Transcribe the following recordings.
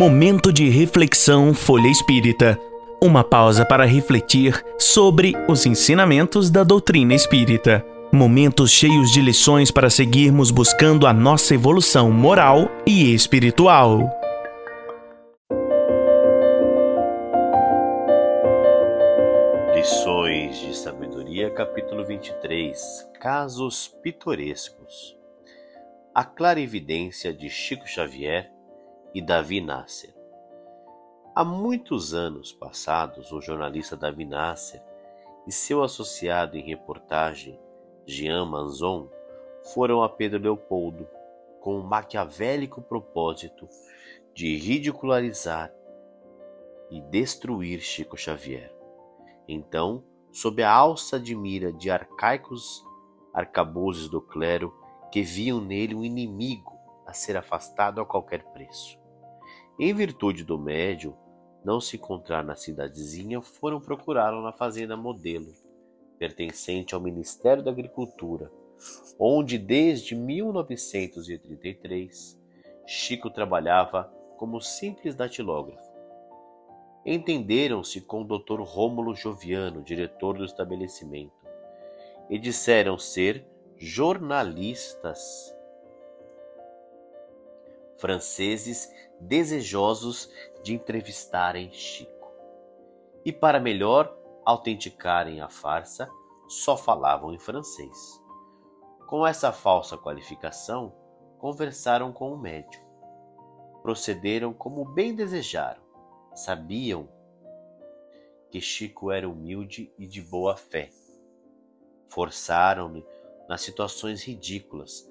Momento de reflexão Folha Espírita. Uma pausa para refletir sobre os ensinamentos da doutrina espírita. Momentos cheios de lições para seguirmos buscando a nossa evolução moral e espiritual. Lições de Sabedoria, capítulo 23 Casos Pitorescos A clarividência de Chico Xavier e Davi Nasser. Há muitos anos passados, o jornalista Davi Nasser e seu associado em reportagem, Jean Manzon, foram a Pedro Leopoldo com o maquiavélico propósito de ridicularizar e destruir Chico Xavier. Então, sob a alça de mira de arcaicos arcabouços do clero que viam nele um inimigo a ser afastado a qualquer preço. Em virtude do médium não se encontrar na cidadezinha, foram procurá-lo na fazenda Modelo, pertencente ao Ministério da Agricultura, onde desde 1933 Chico trabalhava como simples datilógrafo. Entenderam-se com o Dr. Rômulo Joviano, diretor do estabelecimento, e disseram ser jornalistas franceses desejosos de entrevistarem Chico. E para melhor autenticarem a farsa, só falavam em francês. Com essa falsa qualificação, conversaram com o médium. Procederam como bem desejaram. Sabiam que Chico era humilde e de boa fé. Forçaram-no nas situações ridículas,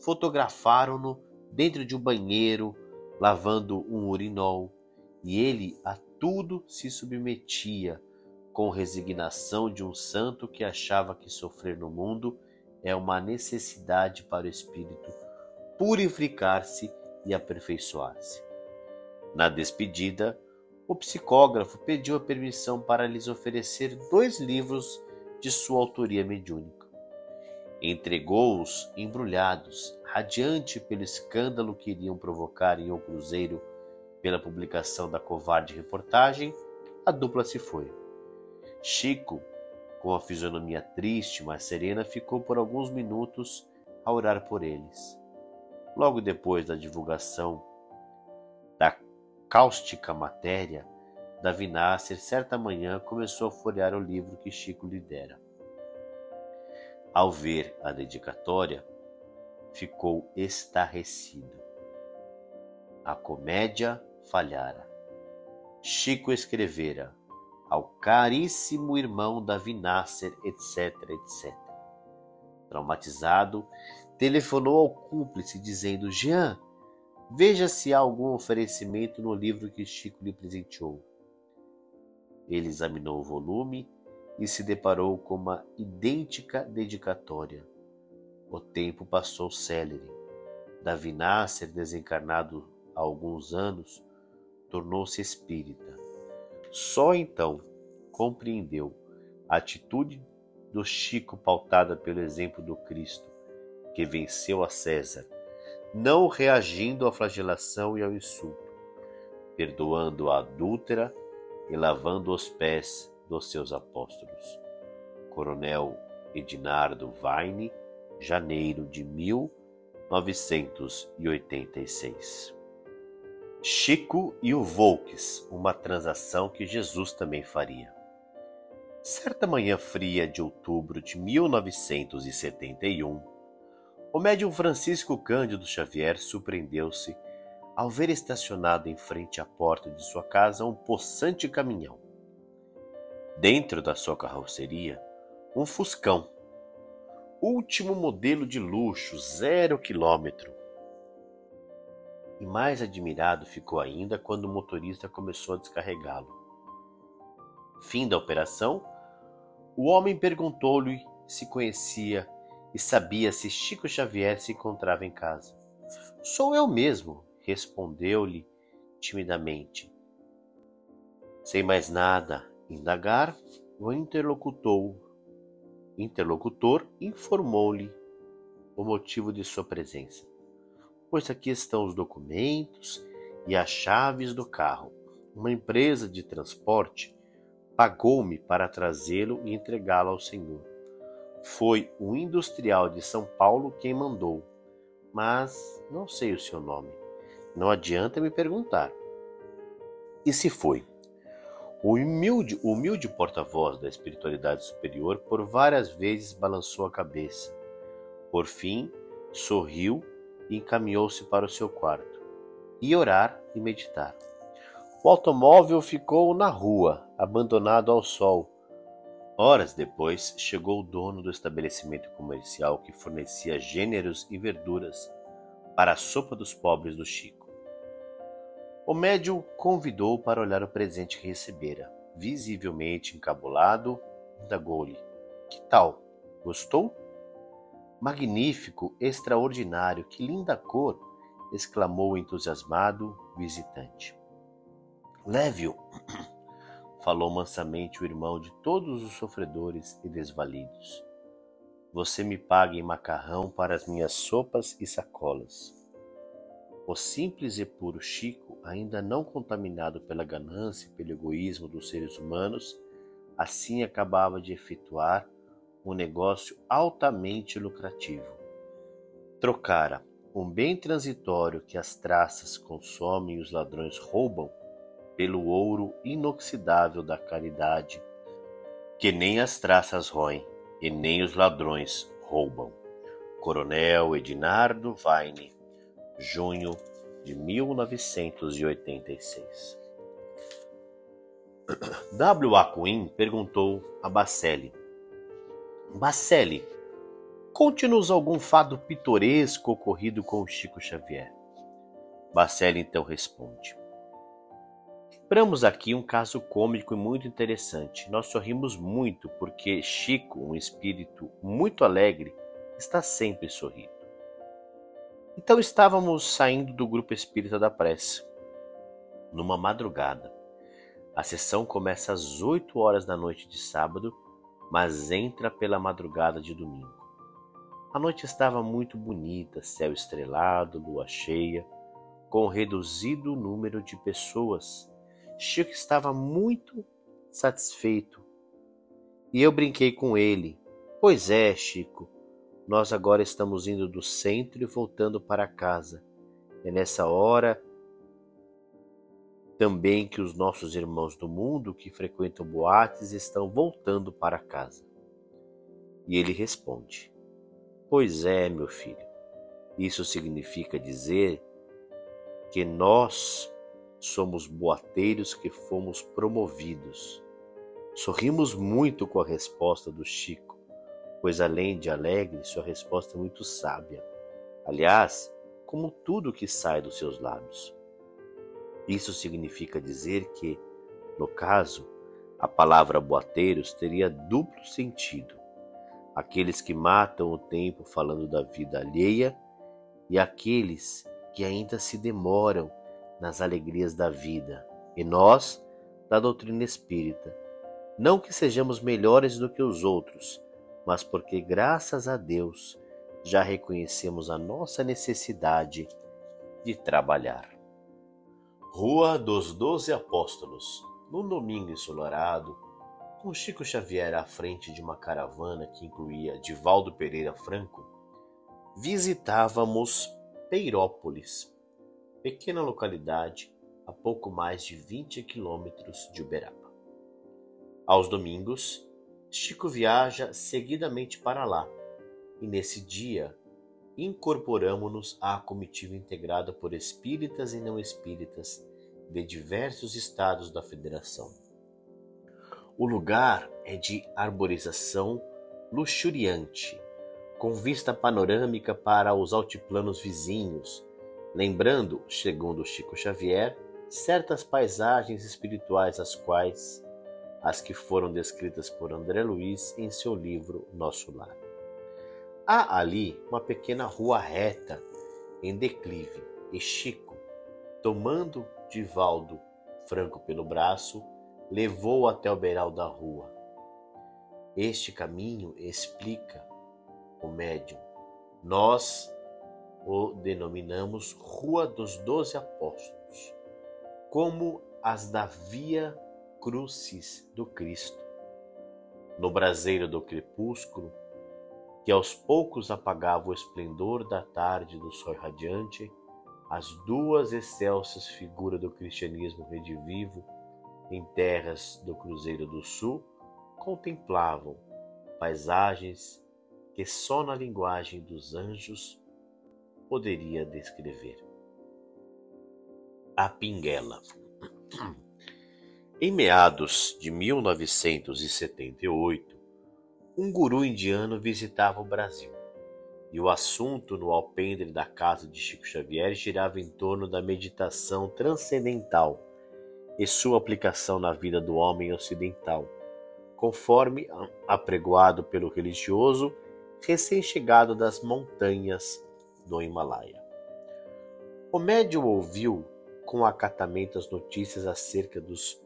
fotografaram-no dentro de um banheiro, lavando um urinol, e ele a tudo se submetia com resignação de um santo que achava que sofrer no mundo é uma necessidade para o espírito purificar-se e aperfeiçoar-se. Na despedida, o psicógrafo pediu a permissão para lhes oferecer dois livros de sua autoria mediúnica. Entregou-os embrulhados radiante pelo escândalo que iriam provocar em O Cruzeiro pela publicação da covarde reportagem, a dupla se foi. Chico, com a fisionomia triste, mas serena, ficou por alguns minutos a orar por eles. Logo depois da divulgação da cáustica matéria, Davi Nasser, certa manhã, começou a folhear o livro que Chico lhe dera. Ao ver a dedicatória, ficou estarrecido. A comédia falhara. Chico escrevera ao caríssimo irmão Davi Nasser, etc, etc. Traumatizado, telefonou ao cúmplice dizendo: Jean, veja se há algum oferecimento no livro que Chico lhe presenteou. Ele examinou o volume e se deparou com uma idêntica dedicatória o tempo passou célere. Davi Nasser, desencarnado há alguns anos, tornou-se espírita. Só então compreendeu a atitude do Chico pautada pelo exemplo do Cristo, que venceu a César, não reagindo à flagelação e ao insulto, perdoando a adúltera e lavando os pés dos seus apóstolos. Coronel Edinardo Vaine janeiro de 1986. Chico e o Volks, uma transação que Jesus também faria. Certa manhã fria de outubro de 1971, o médium Francisco Cândido Xavier surpreendeu-se ao ver estacionado em frente à porta de sua casa um possante caminhão. Dentro da sua carroceria, um fuscão último modelo de luxo, zero quilômetro. E mais admirado ficou ainda quando o motorista começou a descarregá-lo. Fim da operação, o homem perguntou-lhe se conhecia e sabia se Chico Xavier se encontrava em casa. Sou eu mesmo, respondeu-lhe timidamente. Sem mais nada indagar, o interlocutor interlocutor informou-lhe o motivo de sua presença. Pois aqui estão os documentos e as chaves do carro. Uma empresa de transporte pagou-me para trazê-lo e entregá-lo ao senhor. Foi o industrial de São Paulo quem mandou, mas não sei o seu nome. Não adianta me perguntar. E se foi? O humilde, humilde porta-voz da espiritualidade superior por várias vezes balançou a cabeça. Por fim, sorriu e encaminhou-se para o seu quarto. E orar e meditar. O automóvel ficou na rua, abandonado ao sol. Horas depois, chegou o dono do estabelecimento comercial que fornecia gêneros e verduras para a sopa dos pobres do Chico. O médium convidou para olhar o presente que recebera. Visivelmente encabulado, indagou-lhe: Que tal? Gostou? Magnífico, extraordinário, que linda cor! exclamou o entusiasmado visitante. Leve-o, falou mansamente o irmão de todos os sofredores e desvalidos. Você me paga em macarrão para as minhas sopas e sacolas. O simples e puro Chico, ainda não contaminado pela ganância e pelo egoísmo dos seres humanos, assim acabava de efetuar um negócio altamente lucrativo. Trocara um bem transitório que as traças consomem e os ladrões roubam pelo ouro inoxidável da caridade, que nem as traças roem e nem os ladrões roubam. Coronel Edinardo Vaine junho de 1986. W. A. Quinn perguntou a Bacelli: Bacelli, conte-nos algum fado pitoresco ocorrido com o Chico Xavier. Bacelli então responde: Lembramos aqui um caso cômico e muito interessante. Nós sorrimos muito porque Chico, um espírito muito alegre, está sempre sorrindo. Então estávamos saindo do grupo espírita da prece, numa madrugada. A sessão começa às 8 horas da noite de sábado, mas entra pela madrugada de domingo. A noite estava muito bonita, céu estrelado, lua cheia, com reduzido número de pessoas. Chico estava muito satisfeito. E eu brinquei com ele. Pois é, Chico, nós agora estamos indo do centro e voltando para casa. É nessa hora também que os nossos irmãos do mundo que frequentam boates estão voltando para casa. E ele responde: Pois é, meu filho. Isso significa dizer que nós somos boateiros que fomos promovidos. Sorrimos muito com a resposta do Chico pois além de alegre, sua resposta é muito sábia. Aliás, como tudo que sai dos seus lábios. Isso significa dizer que, no caso, a palavra boateiros teria duplo sentido. Aqueles que matam o tempo falando da vida alheia e aqueles que ainda se demoram nas alegrias da vida. E nós, da doutrina espírita, não que sejamos melhores do que os outros, mas porque, graças a Deus, já reconhecemos a nossa necessidade de trabalhar. Rua dos Doze Apóstolos, num domingo ensolarado, com Chico Xavier à frente de uma caravana que incluía Divaldo Pereira Franco, visitávamos Peirópolis, pequena localidade a pouco mais de 20 quilômetros de Uberaba. Aos domingos, Chico viaja seguidamente para lá, e nesse dia incorporamos-nos à comitiva integrada por espíritas e não espíritas de diversos estados da federação. O lugar é de arborização luxuriante, com vista panorâmica para os altiplanos vizinhos, lembrando, segundo Chico Xavier, certas paisagens espirituais às quais as que foram descritas por André Luiz em seu livro Nosso Lar. Há ali uma pequena rua reta, em declive, e Chico, tomando Divaldo Franco pelo braço, levou até o beiral da rua. Este caminho explica o médium. Nós o denominamos Rua dos Doze Apóstolos. como as da Via Crucis do Cristo. No braseiro do crepúsculo, que aos poucos apagava o esplendor da tarde do sol radiante, as duas excelsas figuras do cristianismo redivivo em terras do Cruzeiro do Sul contemplavam paisagens que só na linguagem dos anjos poderia descrever. A Pinguela. Em meados de 1978, um guru indiano visitava o Brasil e o assunto no alpendre da casa de Chico Xavier girava em torno da meditação transcendental e sua aplicação na vida do homem ocidental, conforme apregoado pelo religioso recém-chegado das montanhas do Himalaia. O médium ouviu com acatamento as notícias acerca dos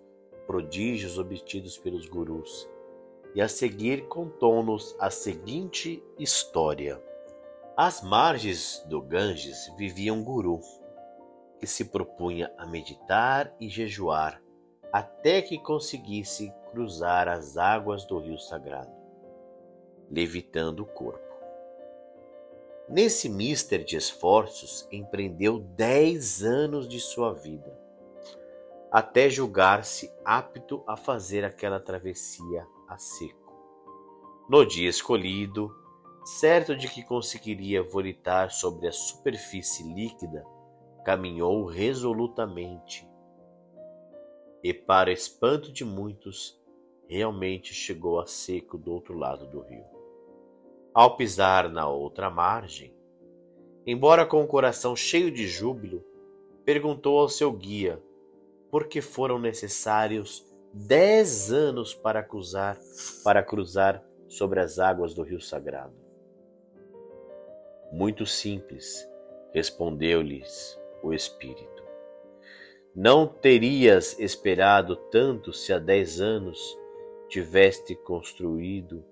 prodígios obtidos pelos gurus e a seguir contou-nos a seguinte história. Às margens do Ganges vivia um guru que se propunha a meditar e jejuar até que conseguisse cruzar as águas do rio sagrado, levitando o corpo. Nesse mister de esforços, empreendeu dez anos de sua vida, até julgar-se apto a fazer aquela travessia a seco. No dia escolhido, certo de que conseguiria volitar sobre a superfície líquida, caminhou resolutamente e, para espanto de muitos, realmente chegou a seco do outro lado do rio. Ao pisar na outra margem, embora com o coração cheio de júbilo, perguntou ao seu guia por que foram necessários dez anos para cruzar, para cruzar sobre as águas do rio sagrado. Muito simples, respondeu-lhes o Espírito. Não terias esperado tanto se há dez anos tiveste construído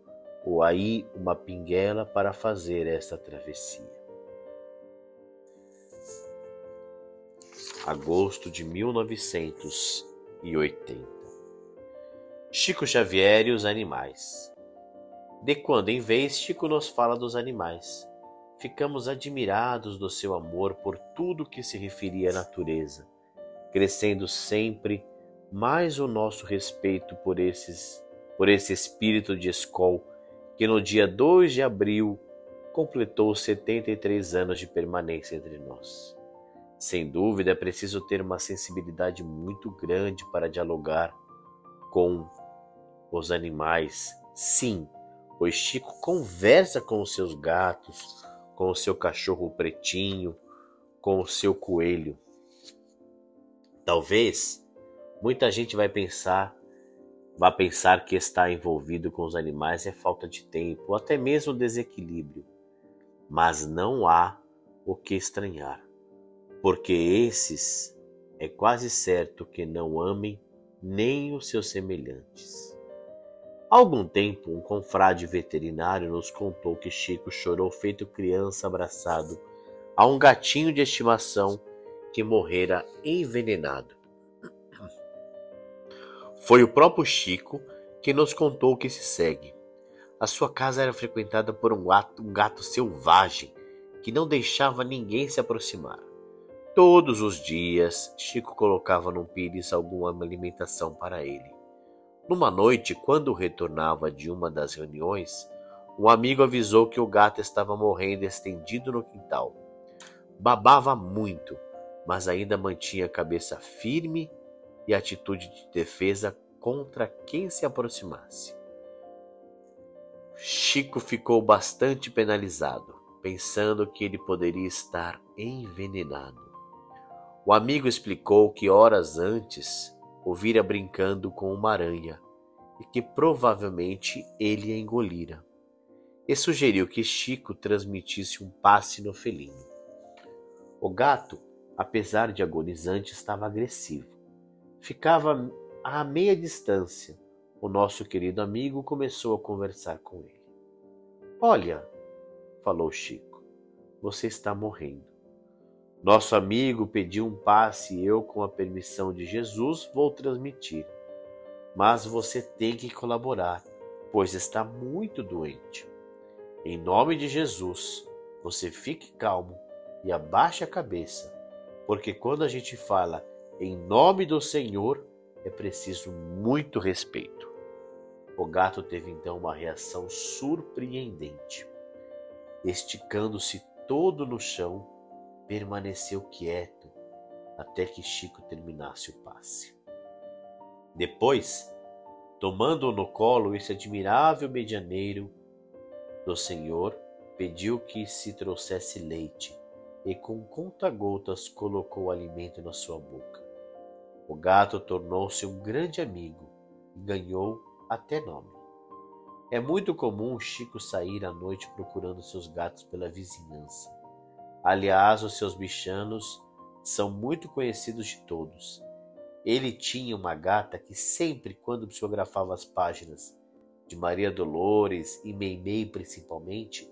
ou aí uma pinguela para fazer esta travessia. Agosto de 1980 Chico Xavier e os animais. De quando em vez, Chico nos fala dos animais ficamos admirados do seu amor por tudo que se referia à natureza, crescendo sempre mais o nosso respeito por esses por esse espírito de escol que no dia 2 de abril completou 73 anos de permanência entre nós. Sem dúvida, é preciso ter uma sensibilidade muito grande para dialogar com os animais. Sim, pois Chico conversa com os seus gatos, com o seu cachorro pretinho, com o seu coelho. Talvez muita gente vai pensar, vai pensar que estar envolvido com os animais é falta de tempo, ou até mesmo desequilíbrio. Mas não há o que estranhar, porque esses é quase certo que não amem nem os seus semelhantes. Há algum tempo, um confrade veterinário nos contou que Chico chorou feito criança abraçado a um gatinho de estimação que morrera envenenado. Foi o próprio Chico que nos contou o que se segue. A sua casa era frequentada por um gato, um gato selvagem que não deixava ninguém se aproximar. Todos os dias, Chico colocava num pires alguma alimentação para ele. Numa noite, quando retornava de uma das reuniões, um amigo avisou que o gato estava morrendo estendido no quintal. Babava muito, mas ainda mantinha a cabeça firme e atitude de defesa contra quem se aproximasse. Chico ficou bastante penalizado, pensando que ele poderia estar envenenado. O amigo explicou que horas antes o vira brincando com uma aranha e que provavelmente ele a engolira. E sugeriu que Chico transmitisse um passe no felino. O gato, apesar de agonizante, estava agressivo. Ficava a meia distância. O nosso querido amigo começou a conversar com ele. Olha, falou Chico, você está morrendo. Nosso amigo pediu um passe e eu, com a permissão de Jesus, vou transmitir. Mas você tem que colaborar, pois está muito doente. Em nome de Jesus, você fique calmo e abaixe a cabeça, porque quando a gente fala em nome do Senhor, é preciso muito respeito. O gato teve então uma reação surpreendente. Esticando-se todo no chão, permaneceu quieto até que Chico terminasse o passe. Depois, tomando-o no colo, esse admirável medianeiro do Senhor pediu que se trouxesse leite e com conta-gotas colocou o alimento na sua boca. O gato tornou-se um grande amigo e ganhou até nome. É muito comum Chico sair à noite procurando seus gatos pela vizinhança. Aliás, os seus bichanos são muito conhecidos de todos. Ele tinha uma gata que sempre, quando psicografava as páginas de Maria Dolores e Meimei principalmente,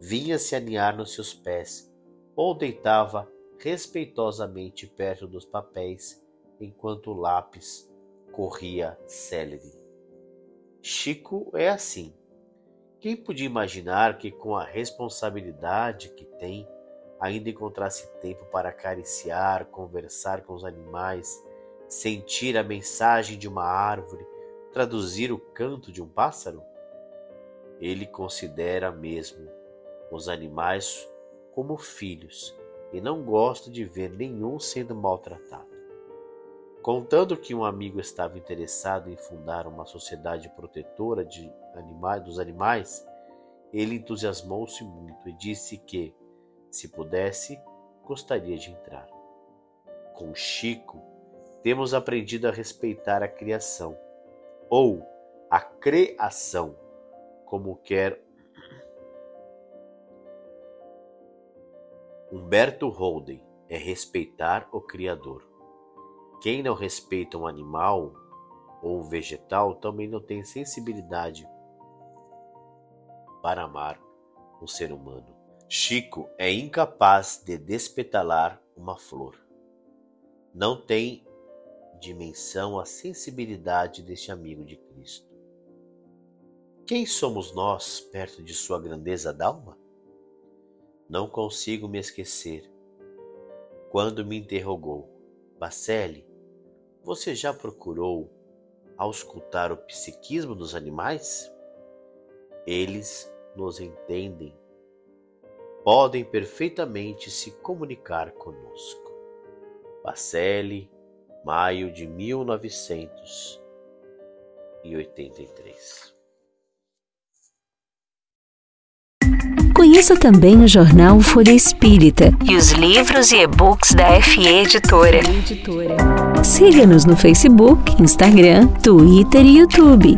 vinha se aninhar nos seus pés ou deitava respeitosamente perto dos papéis enquanto o lápis corria célere. Chico é assim. Quem podia imaginar que, com a responsabilidade que tem, ainda encontrasse tempo para acariciar, conversar com os animais, sentir a mensagem de uma árvore, traduzir o canto de um pássaro? Ele considera mesmo os animais como filhos e não gosta de ver nenhum sendo maltratado. Contando que um amigo estava interessado em fundar uma sociedade protetora de animais, dos animais, ele entusiasmou-se muito e disse que, se pudesse, gostaria de entrar. Com Chico, temos aprendido a respeitar a criação, ou a criação, como quer Humberto Holden, é respeitar o Criador. Quem não respeita um animal ou um vegetal também não tem sensibilidade para amar um ser humano. Chico é incapaz de despetalar uma flor. Não tem dimensão a sensibilidade deste amigo de Cristo. Quem somos nós perto de sua grandeza d'alma? Não consigo me esquecer quando me interrogou, Bacelli, você já procurou auscultar o psiquismo dos animais? Eles nos entendem, podem perfeitamente se comunicar conosco. Bacelli, maio de 1983. Conheça também o jornal Folha Espírita e os livros e e-books da FE Editora. Siga-nos no Facebook, Instagram, Twitter e YouTube.